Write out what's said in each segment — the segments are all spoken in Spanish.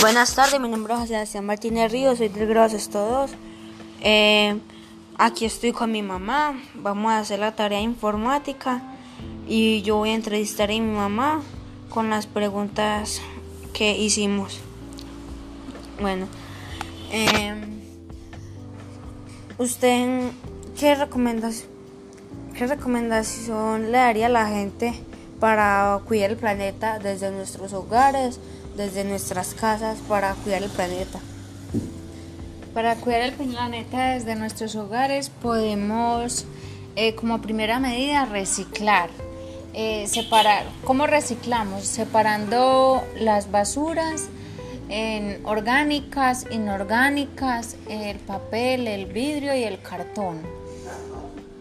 Buenas tardes, mi nombre es Sebastián Martínez Ríos, soy del grado Sexto 2. Eh, aquí estoy con mi mamá, vamos a hacer la tarea informática y yo voy a entrevistar a mi mamá con las preguntas que hicimos. Bueno, eh, ¿usted qué recomendación le daría a la gente para cuidar el planeta desde nuestros hogares? Desde nuestras casas para cuidar el planeta. Para cuidar el planeta desde nuestros hogares podemos, eh, como primera medida, reciclar. Eh, separar. ¿Cómo reciclamos? Separando las basuras en orgánicas, inorgánicas, el papel, el vidrio y el cartón.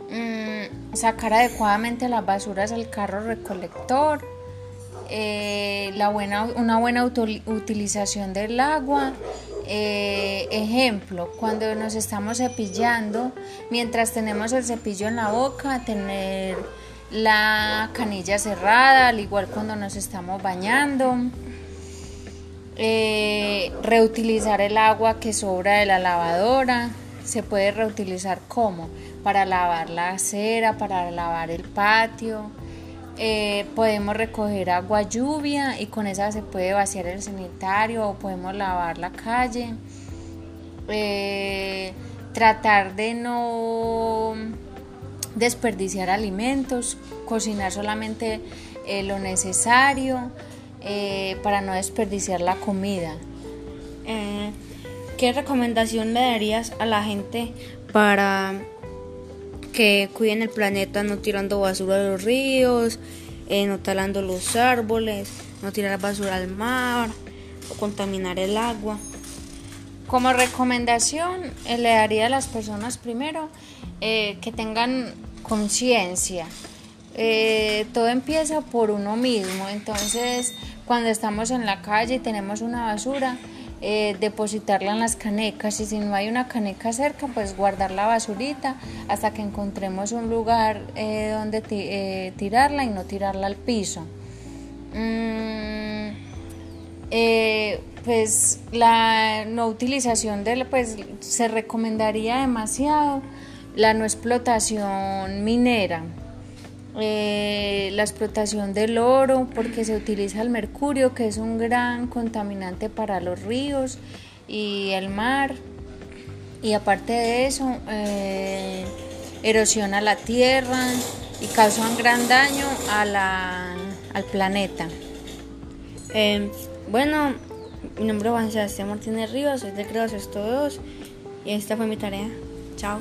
Mm, sacar adecuadamente las basuras al carro recolector eh, la buena, una buena utilización del agua. Eh, ejemplo, cuando nos estamos cepillando, mientras tenemos el cepillo en la boca, tener la canilla cerrada, al igual cuando nos estamos bañando. Eh, reutilizar el agua que sobra de la lavadora. Se puede reutilizar como para lavar la acera, para lavar el patio, eh, podemos recoger agua lluvia y con esa se puede vaciar el sanitario o podemos lavar la calle. Eh, tratar de no desperdiciar alimentos, cocinar solamente eh, lo necesario para no desperdiciar la comida. ¿Qué recomendación le darías a la gente para que cuiden el planeta no tirando basura a los ríos, eh, no talando los árboles, no tirar basura al mar o contaminar el agua. Como recomendación, eh, le daría a las personas primero eh, que tengan conciencia. todo empieza por uno mismo, entonces cuando estamos en la calle y tenemos una basura, eh, depositarla en las canecas y si no hay una caneca cerca pues guardar la basurita hasta que encontremos un lugar eh, donde eh, tirarla y no tirarla al piso. Mm, pues la no utilización de pues se recomendaría demasiado la no explotación minera eh, la explotación del oro, porque se utiliza el mercurio, que es un gran contaminante para los ríos y el mar. Y aparte de eso, eh, erosiona la tierra y causa un gran daño a la, al planeta. Eh, bueno, mi nombre es Juan Sebastián Martínez Ríos, soy del grado Sexto 2 y esta fue mi tarea. Chao.